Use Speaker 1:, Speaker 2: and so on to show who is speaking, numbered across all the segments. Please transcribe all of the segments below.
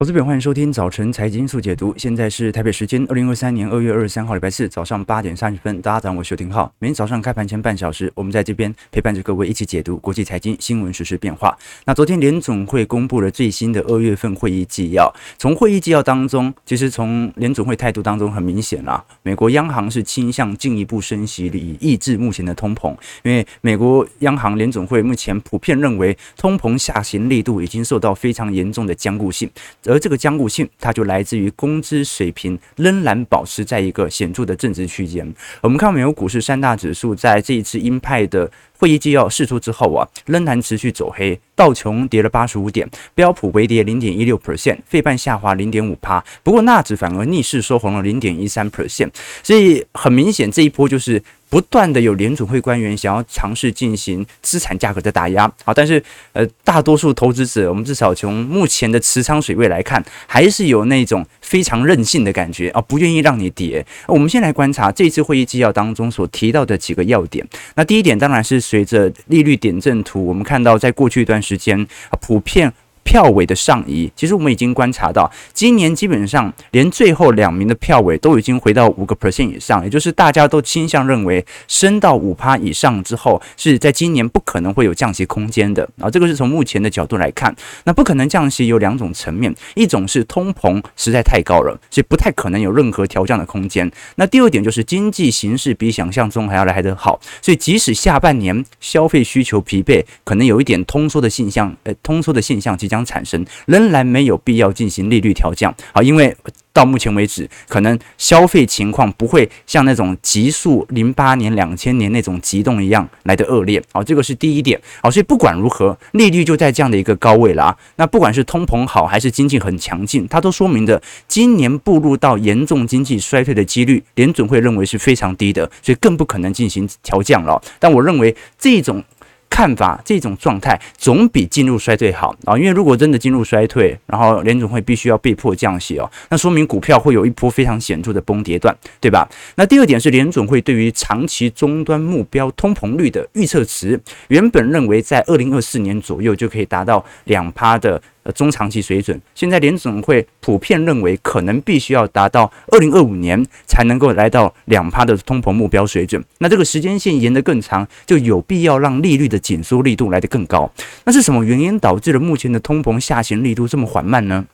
Speaker 1: 投资朋友，欢迎收听早晨财经速解读。现在是台北时间二零二三年二月二十三号礼拜四早上八点三十分。大家早上好，我是邱廷浩。每天早上开盘前半小时，我们在这边陪伴着各位一起解读国际财经新闻、实时变化。那昨天联总会公布了最新的二月份会议纪要。从会议纪要当中，其实从联总会态度当中很明显啦，美国央行是倾向进一步升息，以抑制目前的通膨。因为美国央行联总会目前普遍认为，通膨下行力度已经受到非常严重的坚固性。而这个僵固性，它就来自于工资水平仍然保持在一个显著的正值区间。我们看美国股市三大指数在这一次鹰派的会议纪要释出之后啊，仍然持续走黑。道琼跌了八十五点，标普微跌零点一六 percent，费半下滑零点五趴。不过纳指反而逆势收红了零点一三 percent。所以很明显，这一波就是。不断的有联储会官员想要尝试进行资产价格的打压，好，但是呃，大多数投资者，我们至少从目前的持仓水位来看，还是有那种非常任性的感觉啊，不愿意让你跌。我们先来观察这次会议纪要当中所提到的几个要点。那第一点当然是随着利率点阵图，我们看到在过去一段时间啊，普遍。票尾的上移，其实我们已经观察到，今年基本上连最后两名的票尾都已经回到五个 percent 以上，也就是大家都倾向认为升到五趴以上之后，是在今年不可能会有降息空间的啊。这个是从目前的角度来看，那不可能降息有两种层面，一种是通膨实在太高了，所以不太可能有任何调降的空间。那第二点就是经济形势比想象中还要来得好，所以即使下半年消费需求疲惫，可能有一点通缩的现象，呃，通缩的现象即将。产生仍然没有必要进行利率调降，好，因为到目前为止，可能消费情况不会像那种急速零八年、两千年那种急冻一样来的恶劣，好，这个是第一点，好，所以不管如何，利率就在这样的一个高位了啊。那不管是通膨好还是经济很强劲，它都说明的今年步入到严重经济衰退的几率，联准会认为是非常低的，所以更不可能进行调降了。但我认为这种。看法这种状态总比进入衰退好啊，因为如果真的进入衰退，然后联总会必须要被迫降息哦，那说明股票会有一波非常显著的崩跌段，对吧？那第二点是联总会对于长期终端目标通膨率的预测值，原本认为在二零二四年左右就可以达到两趴的。中长期水准，现在联总会普遍认为可能必须要达到二零二五年才能够来到两趴的通膨目标水准。那这个时间线延得更长，就有必要让利率的紧缩力度来得更高。那是什么原因导致了目前的通膨下行力度这么缓慢呢？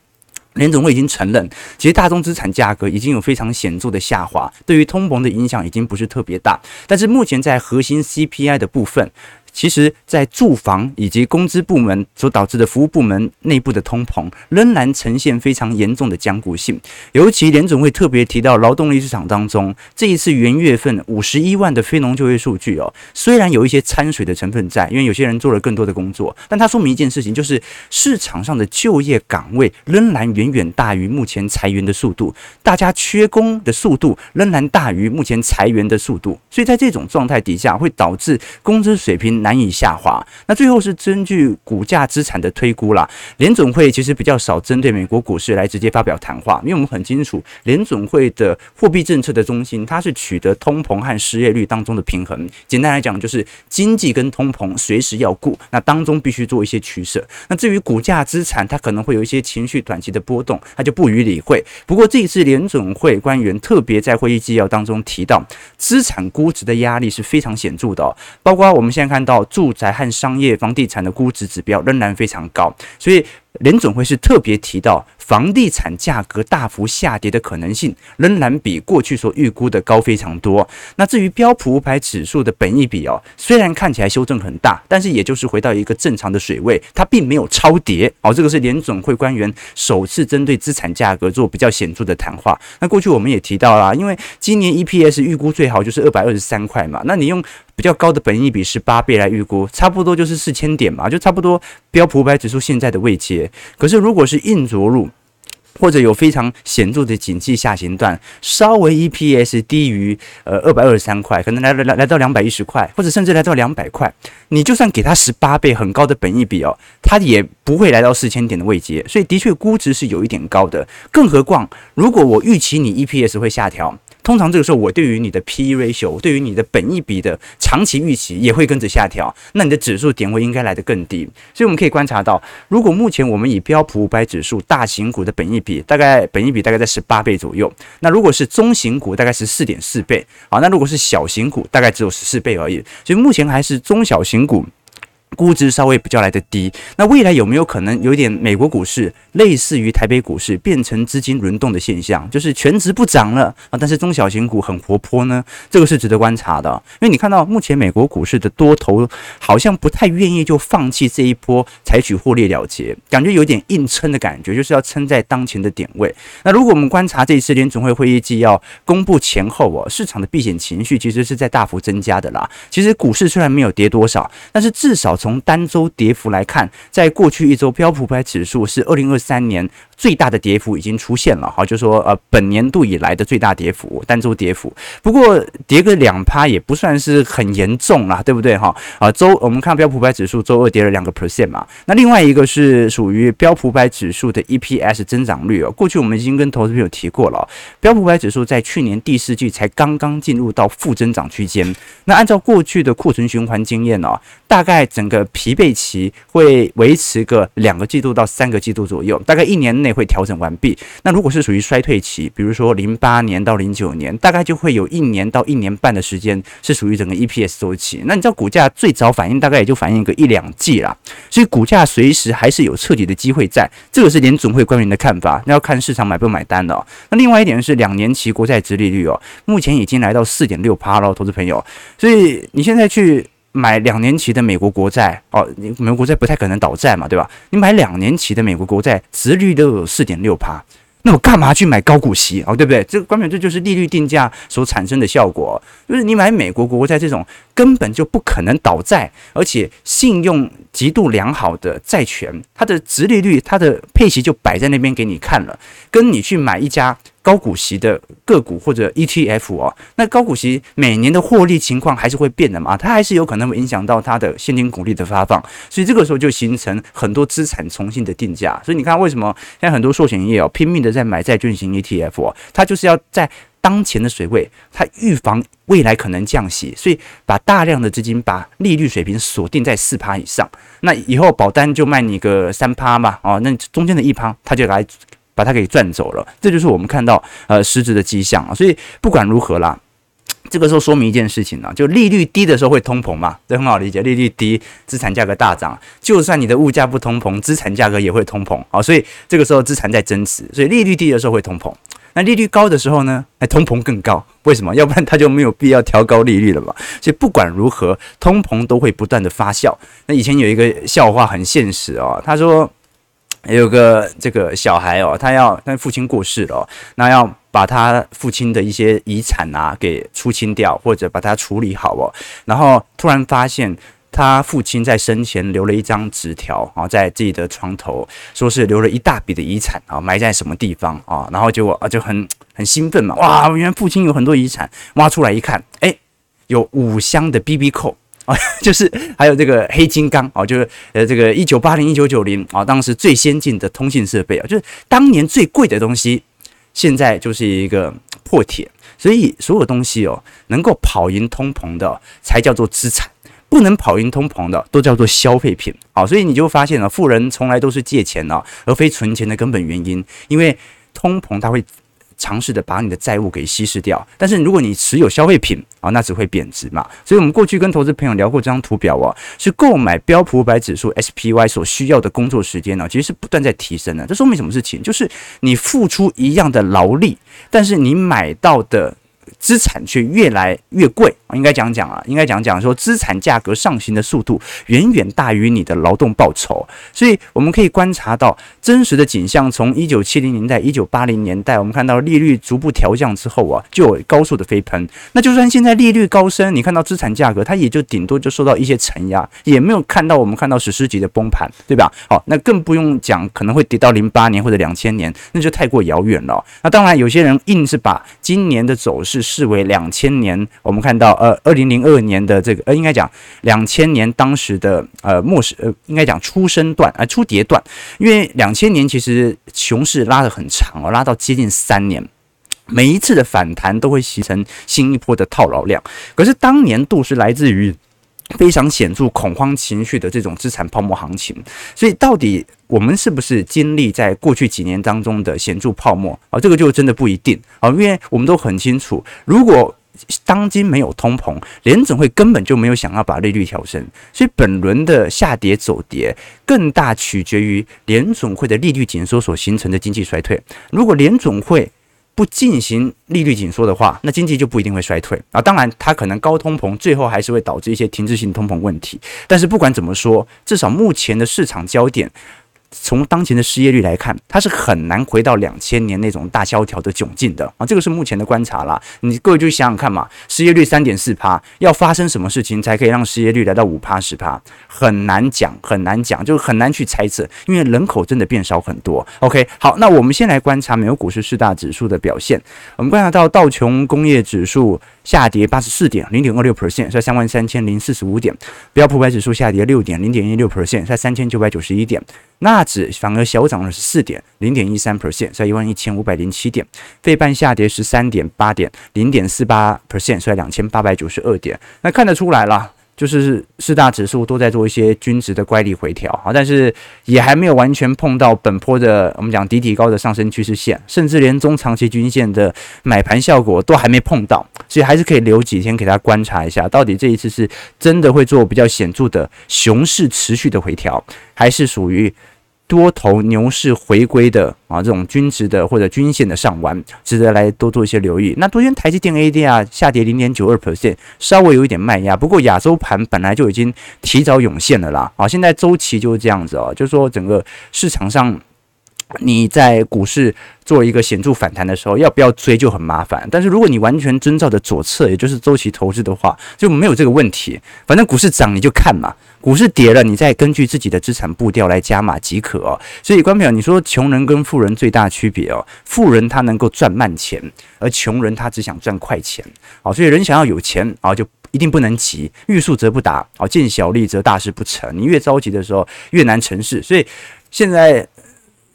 Speaker 1: 联总会已经承认，其实大宗资产价格已经有非常显著的下滑，对于通膨的影响已经不是特别大。但是目前在核心 CPI 的部分。其实，在住房以及工资部门所导致的服务部门内部的通膨，仍然呈现非常严重的僵固性。尤其联总会特别提到劳动力市场当中，这一次元月份五十一万的非农就业数据哦，虽然有一些掺水的成分在，因为有些人做了更多的工作，但它说明一件事情，就是市场上的就业岗位仍然远远大于目前裁员的速度，大家缺工的速度仍然大于目前裁员的速度，所以在这种状态底下，会导致工资水平。难以下滑。那最后是根据股价资产的推估啦。联准会其实比较少针对美国股市来直接发表谈话，因为我们很清楚，联准会的货币政策的中心，它是取得通膨和失业率当中的平衡。简单来讲，就是经济跟通膨随时要顾，那当中必须做一些取舍。那至于股价资产，它可能会有一些情绪短期的波动，它就不予理会。不过这一次联准会官员特别在会议纪要当中提到，资产估值的压力是非常显著的，包括我们现在看到。住宅和商业房地产的估值指标仍然非常高，所以联总会是特别提到。房地产价格大幅下跌的可能性仍然比过去所预估的高非常多。那至于标普五百指数的本益比哦，虽然看起来修正很大，但是也就是回到一个正常的水位，它并没有超跌哦。这个是联总会官员首次针对资产价格做比较显著的谈话。那过去我们也提到啦，因为今年 EPS 预估最好就是二百二十三块嘛，那你用比较高的本益比十八倍来预估，差不多就是四千点嘛，就差不多标普五百指数现在的位阶。可是如果是硬着陆，或者有非常显著的景气下行段，稍微 EPS 低于呃二百二十三块，可能来来来到两百一十块，或者甚至来到两百块，你就算给它十八倍很高的本益比哦，它也不会来到四千点的位阶，所以的确估值是有一点高的。更何况，如果我预期你 EPS 会下调。通常这个时候我对于你的 P/E ratio，对于你的本益比的长期预期也会跟着下调，那你的指数点位应该来得更低。所以我们可以观察到，如果目前我们以标普五百指数大型股的本益比，大概本益比大概在十八倍左右，那如果是中型股大概是四点四倍，好，那如果是小型股大概只有十四倍而已。所以目前还是中小型股。估值稍微比较来得低，那未来有没有可能有点美国股市类似于台北股市变成资金轮动的现象，就是全值不涨了啊，但是中小型股很活泼呢？这个是值得观察的，因为你看到目前美国股市的多头好像不太愿意就放弃这一波，采取获利了结，感觉有点硬撑的感觉，就是要撑在当前的点位。那如果我们观察这一次联准会会议纪要公布前后哦，市场的避险情绪其实是在大幅增加的啦。其实股市虽然没有跌多少，但是至少。从单周跌幅来看，在过去一周，标普五百指数是二零二三年最大的跌幅已经出现了，哈，就说呃，本年度以来的最大跌幅，单周跌幅。不过跌个两趴也不算是很严重啦，对不对哈？啊，周我们看标普五百指数周二跌了两个 percent 嘛。那另外一个是属于标普五百指数的 EPS 增长率哦。过去我们已经跟投资朋友提过了，标普五百指数在去年第四季才刚刚进入到负增长区间。那按照过去的库存循环经验哦，大概整个的疲惫期会维持个两个季度到三个季度左右，大概一年内会调整完毕。那如果是属于衰退期，比如说零八年到零九年，大概就会有一年到一年半的时间是属于整个 EPS 周期。那你知道股价最早反应大概也就反应个一两季啦，所以股价随时还是有彻底的机会在。这个是联总会官员的看法，那要看市场买不买单的。那另外一点是两年期国债殖利率哦，目前已经来到四点六趴了，投资朋友。所以你现在去。买两年期的美国国债哦，你美国国债不太可能倒债嘛，对吧？你买两年期的美国国债，殖利率都有四点六趴，那我干嘛去买高股息哦，对不对？这个关本这就是利率定价所产生的效果，就是你买美国国债这种根本就不可能倒债，而且信用极度良好的债权，它的殖利率、它的配息就摆在那边给你看了，跟你去买一家。高股息的个股或者 ETF 哦，那高股息每年的获利情况还是会变的嘛，它还是有可能会影响到它的现金股利的发放，所以这个时候就形成很多资产重新的定价。所以你看为什么现在很多寿险业哦拼命的在买债券型 ETF 哦，它就是要在当前的水位，它预防未来可能降息，所以把大量的资金把利率水平锁定在四趴以上，那以后保单就卖你个三趴嘛，哦，那中间的一趴它就来。把它给赚走了，这就是我们看到呃实质的迹象啊。所以不管如何啦，这个时候说明一件事情啊，就利率低的时候会通膨嘛，这很好理解。利率低，资产价格大涨，就算你的物价不通膨，资产价格也会通膨啊。所以这个时候资产在增值，所以利率低的时候会通膨。那利率高的时候呢，哎，通膨更高。为什么？要不然它就没有必要调高利率了嘛。所以不管如何，通膨都会不断的发酵。那以前有一个笑话很现实哦，他说。有个这个小孩哦，他要他父亲过世了，那要把他父亲的一些遗产啊给出清掉，或者把它处理好哦。然后突然发现他父亲在生前留了一张纸条啊，在自己的床头，说是留了一大笔的遗产啊，埋在什么地方啊？然后结果啊就很很兴奋嘛，哇，原来父亲有很多遗产，挖出来一看，诶，有五箱的 BB 扣。啊，就是还有这个黑金刚啊，就是呃这个一九八零一九九零啊，当时最先进的通信设备啊，就是当年最贵的东西，现在就是一个破铁。所以所有东西哦，能够跑赢通膨的才叫做资产，不能跑赢通膨的都叫做消费品。好，所以你就发现了，富人从来都是借钱啊，而非存钱的根本原因，因为通膨它会。尝试的把你的债务给稀释掉，但是如果你持有消费品啊，那只会贬值嘛。所以，我们过去跟投资朋友聊过这张图表哦，是购买标普五百指数 SPY 所需要的工作时间呢，其实是不断在提升的。这说明什么事情？就是你付出一样的劳力，但是你买到的。资产却越来越贵，应该讲讲啊，应该讲讲说资产价格上行的速度远远大于你的劳动报酬，所以我们可以观察到真实的景象。从一九七零年代、一九八零年代，我们看到利率逐步调降之后啊，就有高速的飞喷。那就算现在利率高升，你看到资产价格它也就顶多就受到一些承压，也没有看到我们看到史诗级的崩盘，对吧？好，那更不用讲可能会跌到零八年或者两千年，那就太过遥远了。那当然，有些人硬是把今年的走势。视为两千年，我们看到呃，二零零二年的这个呃，应该讲两千年当时的呃末世呃，应该讲出生段啊、呃，初跌段，因为两千年其实熊市拉得很长哦，拉到接近三年，每一次的反弹都会形成新一波的套牢量。可是当年度是来自于非常显著恐慌情绪的这种资产泡沫行情，所以到底我们是不是经历在过去几年当中的显著泡沫啊？这个就真的不一定啊，因为我们都很清楚，如果当今没有通膨，联总会根本就没有想要把利率调升，所以本轮的下跌走跌更大取决于联总会的利率紧缩所形成的经济衰退。如果联总会不进行利率紧缩的话，那经济就不一定会衰退啊。当然，它可能高通膨最后还是会导致一些停滞性通膨问题。但是不管怎么说，至少目前的市场焦点。从当前的失业率来看，它是很难回到两千年那种大萧条的窘境的啊，这个是目前的观察啦。你各位就想想看嘛，失业率三点四趴，要发生什么事情才可以让失业率来到五趴十趴？很难讲，很难讲，就很难去猜测，因为人口真的变少很多。OK，好，那我们先来观察美国股市四大指数的表现。我们观察到道琼工业指数下跌八十四点，零点二六 percent，在三万三千零四十五点；标普百指数下跌六点，零点一六 percent，在三千九百九十一点。纳指反而小涨了十四点，零点一三 percent，在一万一千五百零七点。费半下跌十三点八点，零点四八 percent，在两千八百九十二点。那看得出来了。就是四大指数都在做一些均值的乖离回调啊，但是也还没有完全碰到本波的我们讲底底高的上升趋势线，甚至连中长期均线的买盘效果都还没碰到，所以还是可以留几天给大家观察一下，到底这一次是真的会做比较显著的熊市持续的回调，还是属于。多头牛市回归的啊，这种均值的或者均线的上弯，值得来多做一些留意。那昨天台积电 ADR 下跌零点九二 percent，稍微有一点卖压。不过亚洲盘本来就已经提早涌现了啦。啊，现在周期就是这样子啊，就是说整个市场上。你在股市做一个显著反弹的时候，要不要追就很麻烦。但是如果你完全遵照着左侧，也就是周期投资的话，就没有这个问题。反正股市涨你就看嘛，股市跌了你再根据自己的资产步调来加码即可。所以，观众朋友，你说穷人跟富人最大区别哦，富人他能够赚慢钱，而穷人他只想赚快钱。好，所以人想要有钱啊，就一定不能急，欲速则不达。好，见小利则大事不成。你越着急的时候，越难成事。所以现在。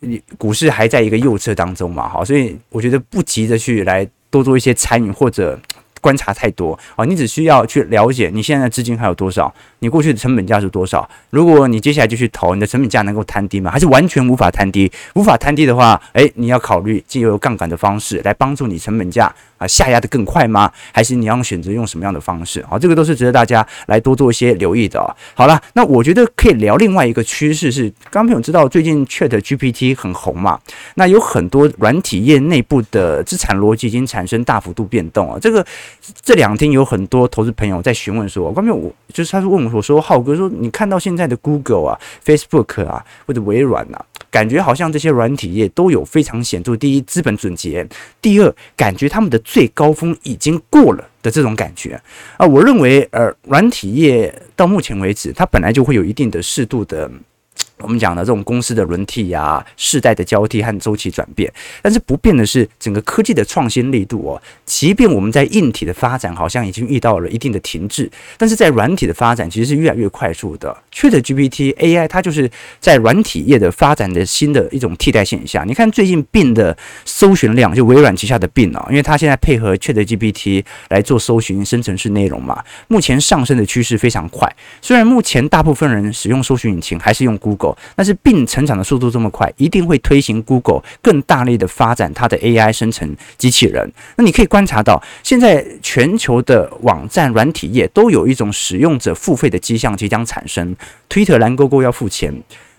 Speaker 1: 你股市还在一个右侧当中嘛，好，所以我觉得不急着去来多做一些参与或者观察太多啊，你只需要去了解你现在资金还有多少，你过去的成本价是多少。如果你接下来就去投，你的成本价能够摊低吗？还是完全无法摊低？无法摊低的话，诶，你要考虑借由杠杆的方式来帮助你成本价。啊，下压的更快吗？还是你要选择用什么样的方式？好，这个都是值得大家来多做一些留意的。好了，那我觉得可以聊另外一个趋势是，刚刚朋友知道最近 ChatGPT 很红嘛？那有很多软体业内部的资产逻辑已经产生大幅度变动啊。这个这两天有很多投资朋友在询问说，刚刚我就是他是问我我说，浩哥说你看到现在的 Google 啊、Facebook 啊或者微软啊。感觉好像这些软体业都有非常显著，第一资本准结，第二感觉他们的最高峰已经过了的这种感觉啊，我认为呃软体业到目前为止，它本来就会有一定的适度的。我们讲的这种公司的轮替呀、世代的交替和周期转变，但是不变的是整个科技的创新力度哦。即便我们在硬体的发展好像已经遇到了一定的停滞，但是在软体的发展其实是越来越快速的。ChatGPT AI 它就是在软体业的发展的新的一种替代现象。你看最近病的搜寻量，就微软旗下的 Bing 啊，因为它现在配合 ChatGPT 来做搜寻生成式内容嘛，目前上升的趋势非常快。虽然目前大部分人使用搜寻引擎还是用 Google。但是并成长的速度这么快，一定会推行 Google 更大力的发展它的 AI 生成机器人。那你可以观察到，现在全球的网站软体业都有一种使用者付费的迹象即将产生。Twitter 蓝勾勾要付钱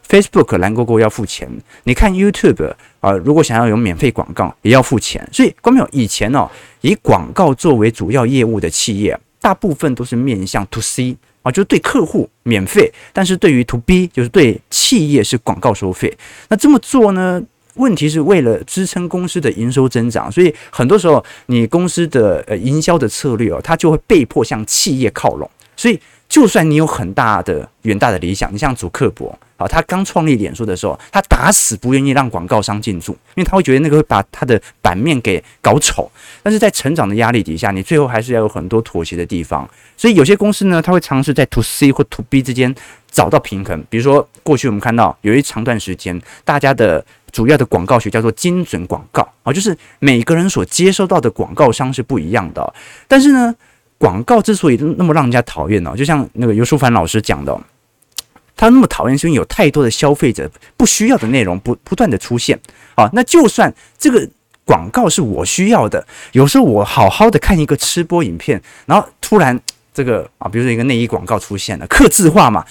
Speaker 1: ，Facebook 蓝勾勾要付钱。你看 YouTube 啊，如果想要有免费广告也要付钱。所以，观众朋友，以前哦，以广告作为主要业务的企业，大部分都是面向 To C。啊，就是对客户免费，但是对于 To B，就是对企业是广告收费。那这么做呢？问题是为了支撑公司的营收增长，所以很多时候你公司的呃营销的策略哦，它就会被迫向企业靠拢。所以，就算你有很大的远大的理想，你像祖克伯。啊，他刚创立脸书的时候，他打死不愿意让广告商进驻，因为他会觉得那个会把他的版面给搞丑。但是在成长的压力底下，你最后还是要有很多妥协的地方。所以有些公司呢，他会尝试在 To C 或 To B 之间找到平衡。比如说，过去我们看到有一长段时间，大家的主要的广告学叫做精准广告啊，就是每个人所接收到的广告商是不一样的。但是呢，广告之所以那么让人家讨厌呢，就像那个游淑凡老师讲的，他那么讨厌是因为有太多的消费者不需要的内容不不断的出现啊。那就算这个广告是我需要的，有时候我好好的看一个吃播影片，然后突然。这个啊，比如说一个内衣广告出现了，客制化嘛，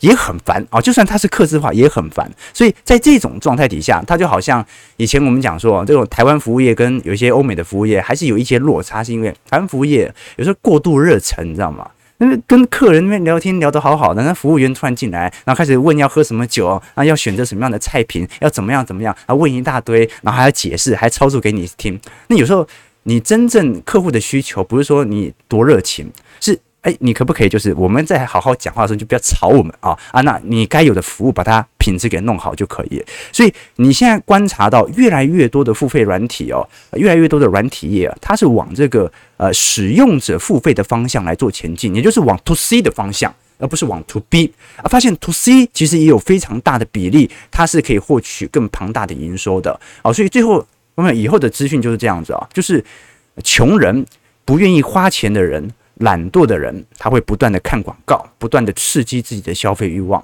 Speaker 1: 也很烦啊。就算它是客制化，也很烦。所以在这种状态底下，它就好像以前我们讲说，这种台湾服务业跟有一些欧美的服务业还是有一些落差，是因为台湾服务业有时候过度热忱，你知道吗？那个跟客人那边聊天聊得好好的，那服务员突然进来，然后开始问要喝什么酒啊，要选择什么样的菜品，要怎么样怎么样，啊问一大堆，然后还要解释，还操作给你听。那有时候你真正客户的需求不是说你多热情。哎，你可不可以就是我们在好好讲话的时候，就不要吵我们啊啊！那你该有的服务，把它品质给弄好就可以。所以你现在观察到越来越多的付费软体哦，越来越多的软体业啊，它是往这个呃使用者付费的方向来做前进，也就是往 To C 的方向，而不是往 To B 啊。发现 To C 其实也有非常大的比例，它是可以获取更庞大的营收的啊。所以最后我们以后的资讯就是这样子啊，就是穷人不愿意花钱的人。懒惰的人，他会不断的看广告，不断的刺激自己的消费欲望；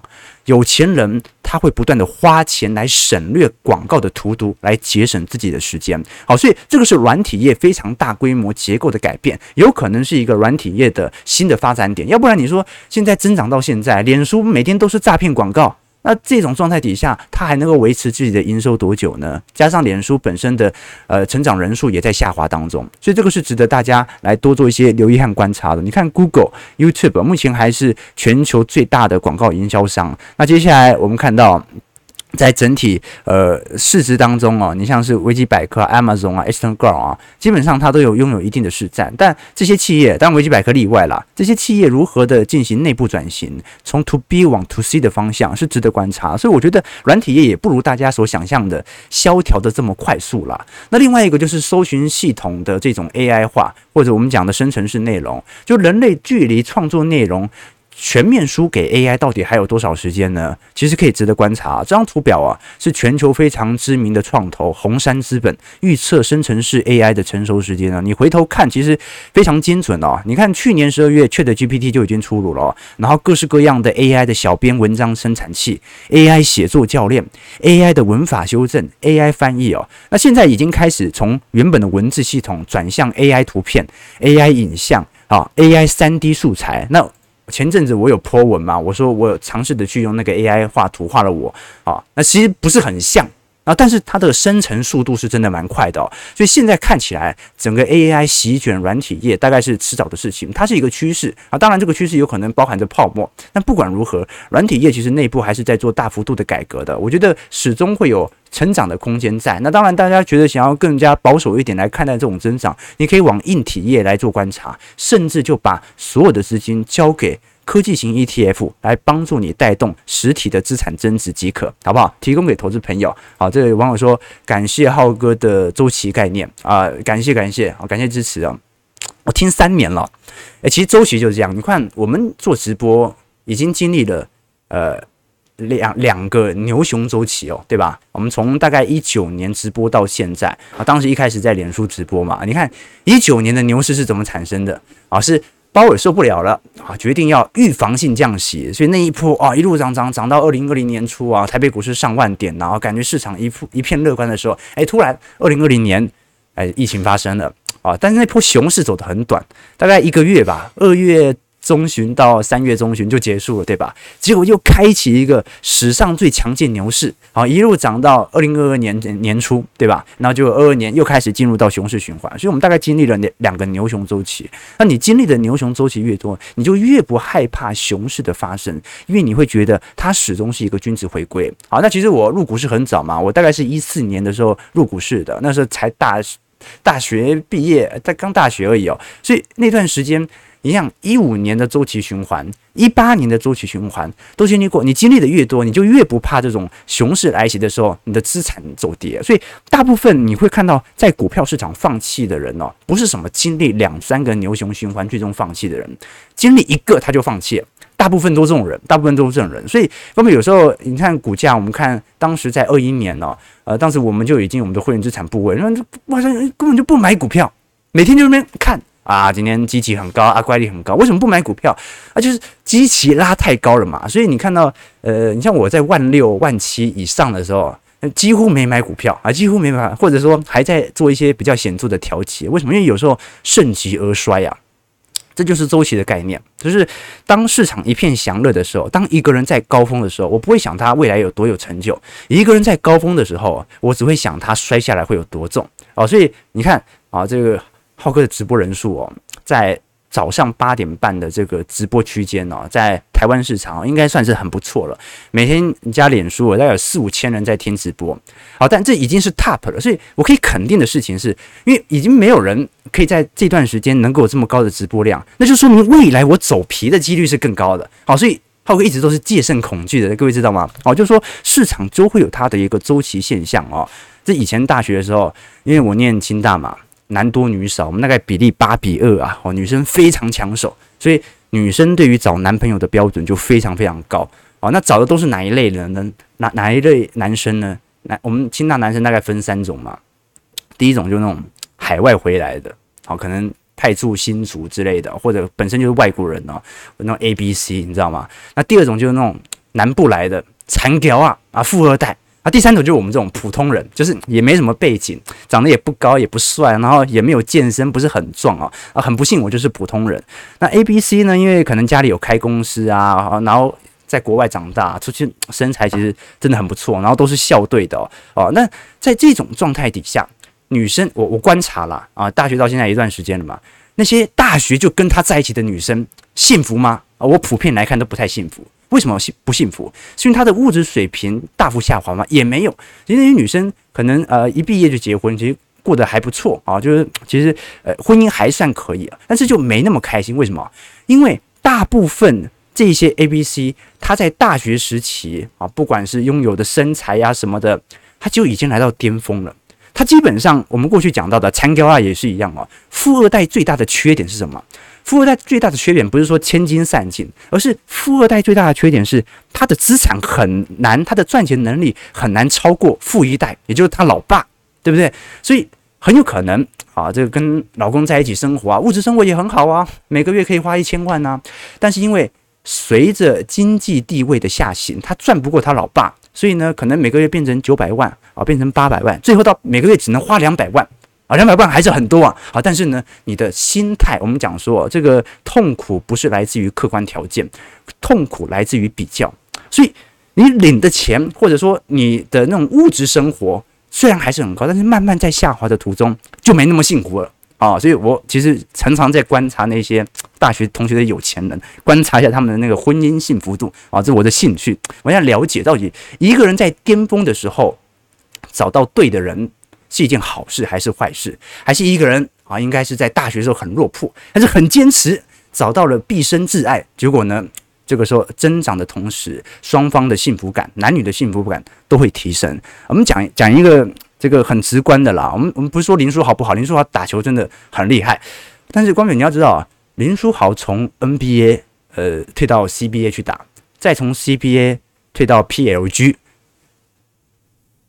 Speaker 1: 有钱人，他会不断的花钱来省略广告的荼毒，来节省自己的时间。好，所以这个是软体业非常大规模结构的改变，有可能是一个软体业的新的发展点。要不然你说现在增长到现在，脸书每天都是诈骗广告。那这种状态底下，它还能够维持自己的营收多久呢？加上脸书本身的呃成长人数也在下滑当中，所以这个是值得大家来多做一些留意和观察的。你看，Google、YouTube 目前还是全球最大的广告营销商。那接下来我们看到。在整体呃市值当中哦，你像是维基百科、Amazon 啊、Instagram 啊，基本上它都有拥有一定的市占。但这些企业，当维基百科例外啦，这些企业如何的进行内部转型，从 To B 往 To C 的方向是值得观察。所以我觉得软体业也不如大家所想象的萧条的这么快速啦。那另外一个就是搜寻系统的这种 AI 化，或者我们讲的生成式内容，就人类距离创作内容。全面输给 AI 到底还有多少时间呢？其实可以值得观察。这张图表啊，是全球非常知名的创投红杉资本预测生成式 AI 的成熟时间啊。你回头看，其实非常精准哦。你看去年十二月，ChatGPT 就已经出炉了，然后各式各样的 AI 的小编文章生产器、AI 写作教练、AI 的文法修正、AI 翻译哦，那现在已经开始从原本的文字系统转向 AI 图片、AI 影像啊、AI 三 D 素材那。前阵子我有 po 文嘛，我说我有尝试的去用那个 AI 画图画了我啊，那其实不是很像啊，但是它的生成速度是真的蛮快的哦，所以现在看起来整个 AI 席卷软体业大概是迟早的事情，它是一个趋势啊，当然这个趋势有可能包含着泡沫，但不管如何，软体业其实内部还是在做大幅度的改革的，我觉得始终会有。成长的空间在。那，当然大家觉得想要更加保守一点来看待这种增长，你可以往硬体业来做观察，甚至就把所有的资金交给科技型 ETF 来帮助你带动实体的资产增值即可，好不好？提供给投资朋友。好，这位网友说感谢浩哥的周期概念啊，感谢感谢，好感谢支持啊！我听三年了，诶，其实周期就是这样，你看我们做直播已经经历了呃。两两个牛熊周期哦，对吧？我们从大概一九年直播到现在啊，当时一开始在脸书直播嘛，你看一九年的牛市是怎么产生的啊？是鲍尔受不了了啊，决定要预防性降息，所以那一波啊一路涨涨涨到二零二零年初啊，台北股市上万点，然后感觉市场一一片乐观的时候，哎，突然二零二零年哎疫情发生了啊，但是那波熊市走得很短，大概一个月吧，二月。中旬到三月中旬就结束了，对吧？结果又开启一个史上最强劲牛市，好，一路涨到二零二二年年初，对吧？然后就二二年又开始进入到熊市循环，所以我们大概经历了两两个牛熊周期。那你经历的牛熊周期越多，你就越不害怕熊市的发生，因为你会觉得它始终是一个均值回归。好，那其实我入股市很早嘛，我大概是一四年的时候入股市的，那时候才大大学毕业，才刚大学而已哦，所以那段时间。一样，一五年的周期循环，一八年的周期循环都经历过。你经历的越多，你就越不怕这种熊市来袭的时候，你的资产走跌。所以，大部分你会看到在股票市场放弃的人哦，不是什么经历两三个牛熊循环最终放弃的人，经历一个他就放弃了。大部分都这种人，大部分都是这种人。所以，那么有时候你看股价，我们看当时在二一年呢、哦，呃，当时我们就已经我们的会员资产部位，那哇塞，根本就不买股票，每天就那边看啊，今天基期很高啊，乖离很高，为什么不买股票？啊，就是基期拉太高了嘛。所以你看到，呃，你像我在万六、万七以上的时候。几乎没买股票啊，几乎没买，或者说还在做一些比较显著的调节。为什么？因为有时候盛极而衰啊，这就是周期的概念。就是当市场一片祥乐的时候，当一个人在高峰的时候，我不会想他未来有多有成就；一个人在高峰的时候，我只会想他摔下来会有多重哦。所以你看啊，这个浩哥的直播人数哦，在。早上八点半的这个直播区间哦，在台湾市场应该算是很不错了。每天加脸书，大概有四五千人在听直播。好，但这已经是 top 了，所以我可以肯定的事情是，因为已经没有人可以在这段时间能够有这么高的直播量，那就说明未来我走皮的几率是更高的。好，所以浩哥一直都是戒慎恐惧的，各位知道吗？好，就是说市场都会有它的一个周期现象哦。这以前大学的时候，因为我念清大嘛。男多女少，我们大概比例八比二啊，哦，女生非常抢手，所以女生对于找男朋友的标准就非常非常高哦。那找的都是哪一类人呢？哪哪一类男生呢？那我们清大男生大概分三种嘛。第一种就是那种海外回来的，好，可能派驻新竹之类的，或者本身就是外国人哦，那种 A B C，你知道吗？那第二种就是那种南部来的残屌啊啊，富二代。啊，第三种就是我们这种普通人，就是也没什么背景，长得也不高也不帅，然后也没有健身，不是很壮啊。啊，很不幸我就是普通人。那 A、B、C 呢？因为可能家里有开公司啊，然后在国外长大，出去身材其实真的很不错，然后都是校队的哦。哦，那在这种状态底下，女生我我观察了啊，大学到现在一段时间了嘛，那些大学就跟他在一起的女生幸福吗？啊，我普遍来看都不太幸福。为什么幸不幸福？是因为她的物质水平大幅下滑吗？也没有。其实那些女生可能呃一毕业就结婚，其实过得还不错啊，就是其实呃婚姻还算可以啊，但是就没那么开心。为什么？因为大部分这些 A、B、C，她在大学时期啊，不管是拥有的身材呀、什么的，她就已经来到巅峰了。她基本上我们过去讲到的残雕啊也是一样啊。富二代最大的缺点是什么？富二代最大的缺点不是说千金散尽，而是富二代最大的缺点是他的资产很难，他的赚钱能力很难超过富一代，也就是他老爸，对不对？所以很有可能啊，这个跟老公在一起生活啊，物质生活也很好啊，每个月可以花一千万呐。但是因为随着经济地位的下行，他赚不过他老爸，所以呢，可能每个月变成九百万啊，变成八百万，最后到每个月只能花两百万。啊，两百万还是很多啊！好，但是呢，你的心态，我们讲说，这个痛苦不是来自于客观条件，痛苦来自于比较。所以你领的钱，或者说你的那种物质生活，虽然还是很高，但是慢慢在下滑的途中，就没那么幸福了啊！所以我其实常常在观察那些大学同学的有钱人，观察一下他们的那个婚姻幸福度啊，这是我的兴趣。我要了解到底一个人在巅峰的时候，找到对的人。是一件好事还是坏事？还是一个人啊，应该是在大学时候很落魄，但是很坚持，找到了毕生挚爱。结果呢，这个时候增长的同时，双方的幸福感，男女的幸福感都会提升。我们讲讲一个这个很直观的啦。我们我们不是说林书豪不好，林书豪打球真的很厉害，但是光远你要知道啊，林书豪从 NBA 呃退到 CBA 去打，再从 CBA 退到 PLG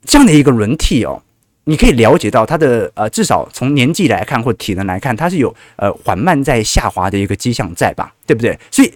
Speaker 1: 这样的一个轮替哦。你可以了解到他的呃，至少从年纪来看或体能来看，他是有呃缓慢在下滑的一个迹象在吧？对不对？所以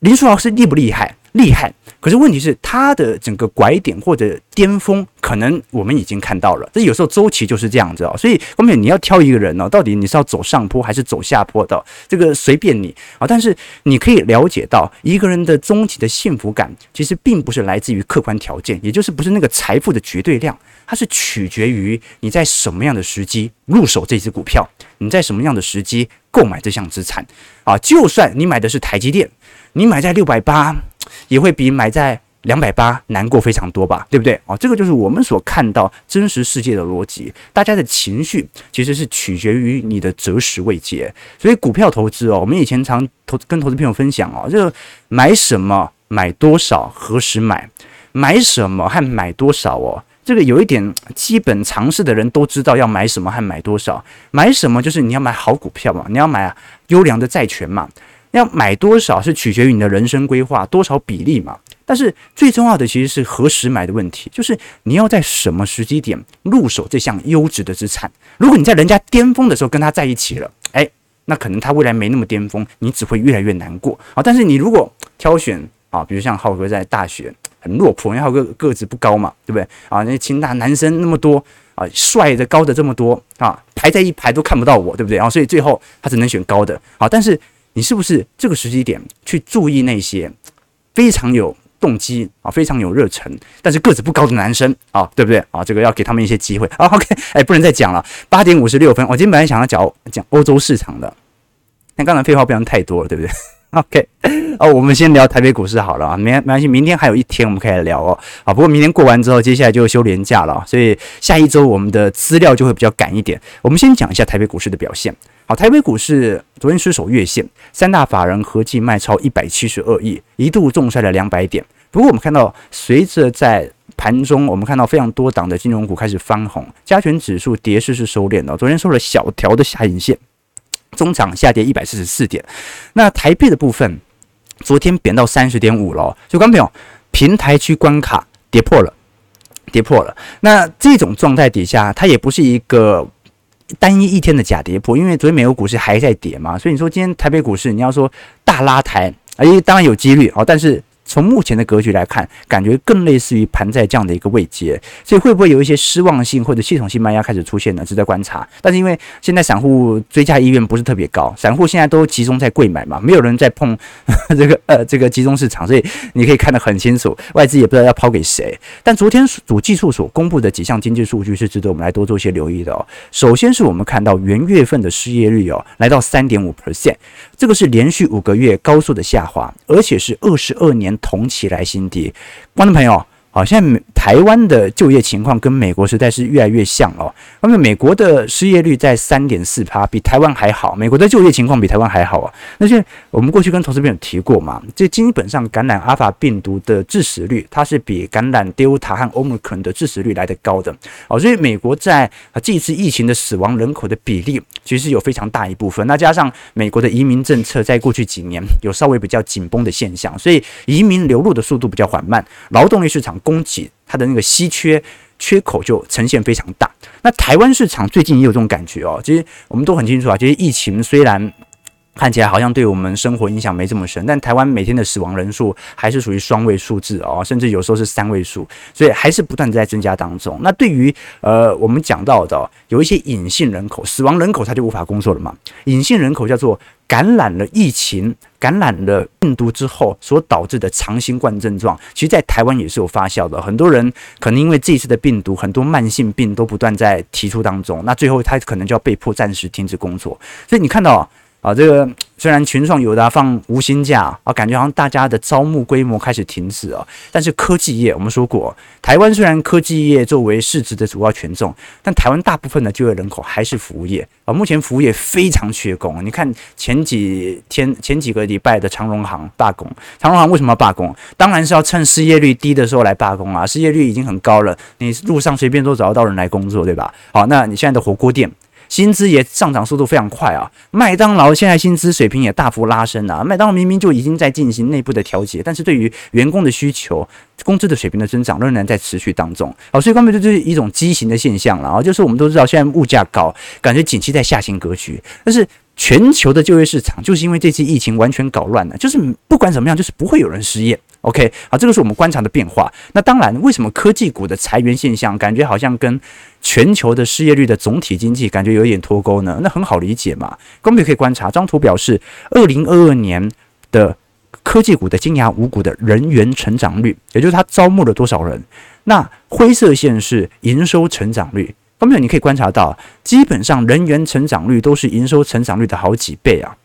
Speaker 1: 林书豪是厉不厉害？厉害。可是问题是，他的整个拐点或者巅峰，可能我们已经看到了。这有时候周期就是这样子哦。所以后面你要挑一个人哦，到底你是要走上坡还是走下坡的？这个随便你啊。但是你可以了解到，一个人的终极的幸福感，其实并不是来自于客观条件，也就是不是那个财富的绝对量。它是取决于你在什么样的时机入手这支股票，你在什么样的时机购买这项资产啊？就算你买的是台积电，你买在六百八，也会比买在两百八难过非常多吧？对不对？啊，这个就是我们所看到真实世界的逻辑。大家的情绪其实是取决于你的择时未接。所以股票投资哦，我们以前常投跟投资朋友分享哦，这个买什么、买多少、何时买、买什么和买多少哦。这个有一点基本常识的人都知道要买什么和买多少。买什么就是你要买好股票嘛，你要买优良的债权嘛。要买多少是取决于你的人生规划多少比例嘛。但是最重要的其实是何时买的问题，就是你要在什么时机点入手这项优质的资产。如果你在人家巅峰的时候跟他在一起了，哎，那可能他未来没那么巅峰，你只会越来越难过啊。但是你如果挑选啊，比如像浩哥在大学很落魄，因为浩哥个子不高嘛，对不对啊？那清大男生那么多啊，帅的高的这么多啊，排在一排都看不到我，对不对啊？所以最后他只能选高的啊。但是你是不是这个时机点去注意那些非常有动机啊，非常有热忱，但是个子不高的男生啊，对不对啊？这个要给他们一些机会啊。OK，哎，不能再讲了，八点五十六分，我今天本来想要讲讲欧洲市场的，但刚才废话不能太多了，对不对 OK，哦，我们先聊台北股市好了啊，没没关系，明天还有一天我们可以聊哦。啊，不过明天过完之后，接下来就休连假了，所以下一周我们的资料就会比较赶一点。我们先讲一下台北股市的表现。好，台北股市昨天失守月线，三大法人合计卖超一百七十二亿，一度重摔了两百点。不过我们看到，随着在盘中，我们看到非常多档的金融股开始翻红，加权指数跌势是收敛的。昨天收了小条的下影线，中场下跌一百四十四点。那台币的部分，昨天贬到三十点五了。所以，观众朋友，平台区关卡跌破了，跌破了。那这种状态底下，它也不是一个单一一天的假跌破，因为昨天美国股市还在跌嘛。所以你说今天台北股市，你要说大拉抬，哎，当然有几率啊，但是。从目前的格局来看，感觉更类似于盘在这样的一个位阶，所以会不会有一些失望性或者系统性卖压开始出现呢？值得观察。但是因为现在散户追加意愿不是特别高，散户现在都集中在柜买嘛，没有人在碰 这个呃这个集中市场，所以你可以看得很清楚，外资也不知道要抛给谁。但昨天主技术所公布的几项经济数据是值得我们来多做一些留意的哦。首先是我们看到元月份的失业率哦来到三点五 percent，这个是连续五个月高速的下滑，而且是二十二年。同期来新低，观众朋友。好，现在台湾的就业情况跟美国实在是越来越像哦。那么美国的失业率在三点四趴，比台湾还好。美国的就业情况比台湾还好啊。那就我们过去跟投资朋友提过嘛，这基本上感染阿尔法病毒的致死率，它是比感染 Delta 和 Omicron 的致死率来得高的。哦，所以美国在啊这一次疫情的死亡人口的比例，其实有非常大一部分。那加上美国的移民政策，在过去几年有稍微比较紧绷的现象，所以移民流入的速度比较缓慢，劳动力市场。供给它的那个稀缺缺口就呈现非常大。那台湾市场最近也有这种感觉哦。其实我们都很清楚啊，其实疫情虽然看起来好像对我们生活影响没这么深，但台湾每天的死亡人数还是属于双位数字哦，甚至有时候是三位数，所以还是不断在增加当中。那对于呃我们讲到的有一些隐性人口，死亡人口它就无法工作了嘛。隐性人口叫做。感染了疫情、感染了病毒之后所导致的长新冠症状，其实，在台湾也是有发酵的。很多人可能因为这一次的病毒，很多慢性病都不断在提出当中，那最后他可能就要被迫暂时停止工作。所以你看到。啊，这个虽然群创、有达放无薪假啊，感觉好像大家的招募规模开始停止啊。但是科技业，我们说过，台湾虽然科技业作为市值的主要权重，但台湾大部分的就业人口还是服务业啊。目前服务业非常缺工，你看前几天、前几个礼拜的长荣行罢工，长荣行为什么要罢工？当然是要趁失业率低的时候来罢工啊。失业率已经很高了，你路上随便都找得到人来工作，对吧？好，那你现在的火锅店。薪资也上涨速度非常快啊！麦当劳现在薪资水平也大幅拉升啊！麦当劳明明就已经在进行内部的调节，但是对于员工的需求，工资的水平的增长仍然在持续当中。好，所以根本就是一种畸形的现象了啊！就是我们都知道，现在物价高，感觉景气在下行格局，但是全球的就业市场就是因为这次疫情完全搞乱了，就是不管怎么样，就是不会有人失业。OK，好，这个是我们观察的变化。那当然，为什么科技股的裁员现象感觉好像跟全球的失业率的总体经济感觉有点脱钩呢？那很好理解嘛。各位可以观察，这张图表示二零二二年的科技股的金牙五股的人员成长率，也就是它招募了多少人。那灰色线是营收成长率。各位，你可以观察到，基本上人员成长率都是营收成长率的好几倍啊。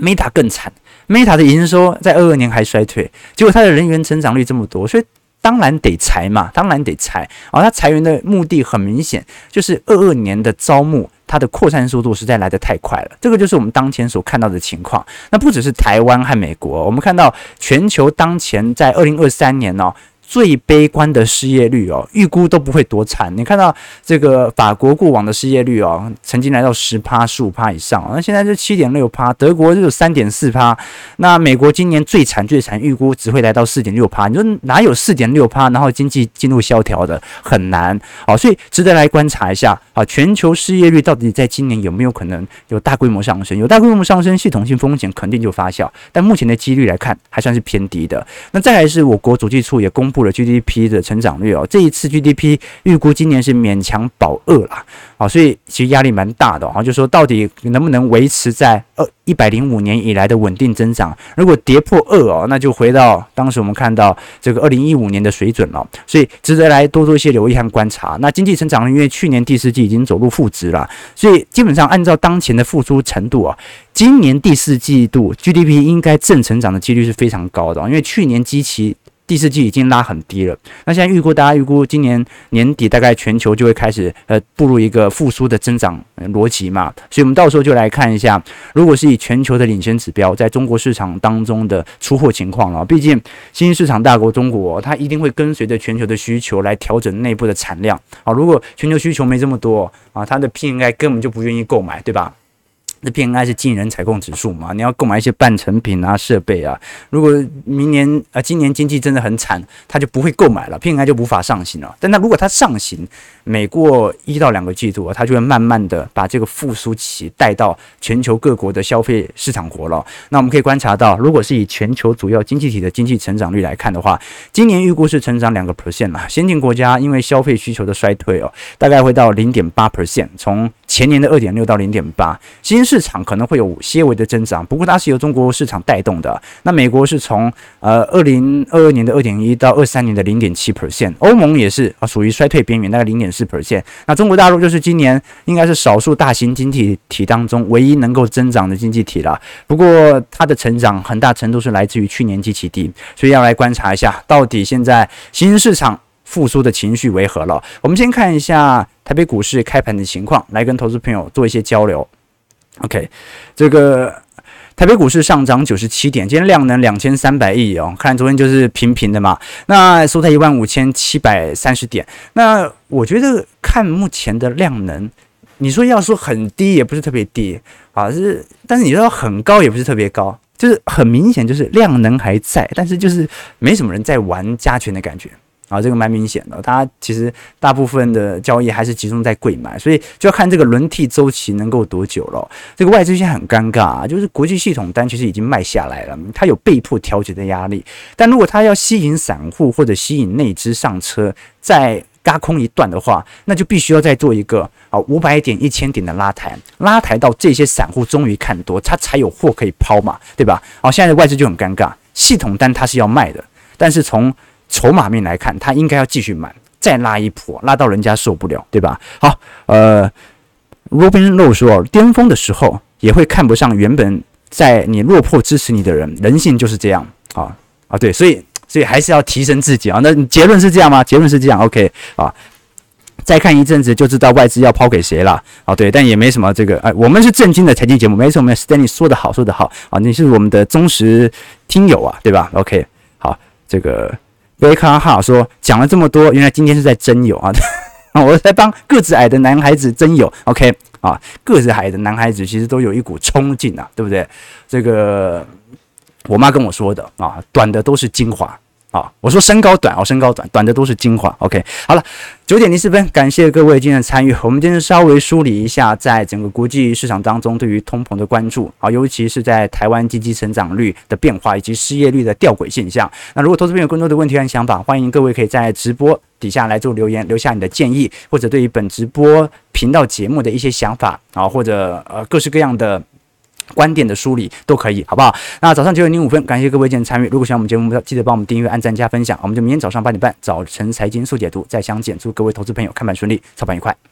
Speaker 1: Meta 更惨。Meta 的营收在二二年还衰退，结果它的人员成长率这么多，所以当然得裁嘛，当然得裁。啊，它裁员的目的很明显，就是二二年的招募，它的扩散速度实在来得太快了。这个就是我们当前所看到的情况。那不只是台湾和美国，我们看到全球当前在二零二三年呢、最悲观的失业率哦，预估都不会多惨。你看到这个法国过往的失业率哦，曾经来到十趴、十五趴以上，那现在是七点六趴，德国就有三点四趴，那美国今年最惨最惨，预估只会来到四点六趴。你说哪有四点六趴，然后经济进入萧条的，很难。好，所以值得来观察一下啊，全球失业率到底在今年有没有可能有大规模上升？有大规模上升，系统性风险肯定就发酵，但目前的几率来看，还算是偏低的。那再来是我国统计处也公布了 GDP 的成长率哦，这一次 GDP 预估今年是勉强保二啦，啊，所以其实压力蛮大的啊，就说到底能不能维持在二一百零五年以来的稳定增长？如果跌破二哦，那就回到当时我们看到这个二零一五年的水准了，所以值得来多做一些留意和观察。那经济成长率因为去年第四季已经走入负值了，所以基本上按照当前的复苏程度啊。今年第四季度 GDP 应该正成长的几率是非常高的，因为去年基期第四季已经拉很低了。那现在预估，大家预估今年年底大概全球就会开始呃步入一个复苏的增长逻辑嘛，所以我们到时候就来看一下，如果是以全球的领先指标，在中国市场当中的出货情况了。毕竟新兴市场大国中国，它一定会跟随着全球的需求来调整内部的产量啊。如果全球需求没这么多啊，它的 PMI 根本就不愿意购买，对吧？那 PMI 是进人采购指数嘛？你要购买一些半成品啊、设备啊。如果明年啊、今年经济真的很惨，他就不会购买了，PMI 就无法上行了。但那如果它上行，每过一到两个季度，它就会慢慢的把这个复苏期带到全球各国的消费市场国了。那我们可以观察到，如果是以全球主要经济体的经济成长率来看的话，今年预估是成长两个 percent 了。先进国家因为消费需求的衰退哦，大概会到零点八 percent，从前年的二点六到零点八。新兴市场可能会有些微的增长，不过它是由中国市场带动的。那美国是从呃二零二二年的二点一到二三年的零点七 percent，欧盟也是啊属于衰退边缘，大概零点四 percent。那中国大陆就是今年应该是少数大型经济体当中唯一能够增长的经济体了。不过它的成长很大程度是来自于去年基期低，所以要来观察一下到底现在新兴市场复苏的情绪为何了。我们先看一下台北股市开盘的情况，来跟投资朋友做一些交流。OK，这个台北股市上涨九十七点，今天量能两千三百亿哦，看昨天就是平平的嘛。那收在一万五千七百三十点。那我觉得看目前的量能，你说要说很低也不是特别低啊，是但是你说很高也不是特别高，就是很明显就是量能还在，但是就是没什么人在玩加权的感觉。啊，这个蛮明显的，它其实大部分的交易还是集中在柜买，所以就要看这个轮替周期能够多久了。这个外资现在很尴尬啊，就是国际系统单其实已经卖下来了，它有被迫调节的压力。但如果它要吸引散户或者吸引内资上车，再轧空一段的话，那就必须要再做一个啊五百点、一千点的拉抬，拉抬到这些散户终于看多，它才有货可以抛嘛，对吧？好，现在的外资就很尴尬，系统单它是要卖的，但是从筹码面来看，它应该要继续买，再拉一波，拉到人家受不了，对吧？好，呃，Robin Low 说，巅峰的时候也会看不上原本在你落魄支持你的人，人性就是这样啊啊，对，所以所以还是要提升自己啊。那结论是这样吗？结论是这样，OK 啊。再看一阵子就知道外资要抛给谁了啊，对，但也没什么这个，哎，我们是正经的财经节目，没什么。Stanley 说得好，说得好啊，你是我们的忠实听友啊，对吧？OK，好，这个。维卡哈说，讲了这么多，原来今天是在征友啊！我在帮个子矮的男孩子征友，OK 啊？个子矮的男孩子其实都有一股冲劲啊，对不对？这个我妈跟我说的啊，短的都是精华。我说身高短哦，身高短，短的都是精华。OK，好了，九点零四分，感谢各位今天的参与。我们今天稍微梳理一下，在整个国际市场当中对于通膨的关注啊，尤其是在台湾经济成长率的变化以及失业率的吊诡现象。那如果投资朋友有更多的问题和想法，欢迎各位可以在直播底下来做留言，留下你的建议，或者对于本直播频道节目的一些想法啊，或者呃各式各样的。观点的梳理都可以，好不好？那早上九点零五分，感谢各位今天参与。如果喜欢我们节目，记得帮我们订阅、按赞、加分享。我们就明天早上八点半，早晨财经速解读再相见。祝各位投资朋友看盘顺利，操盘愉快。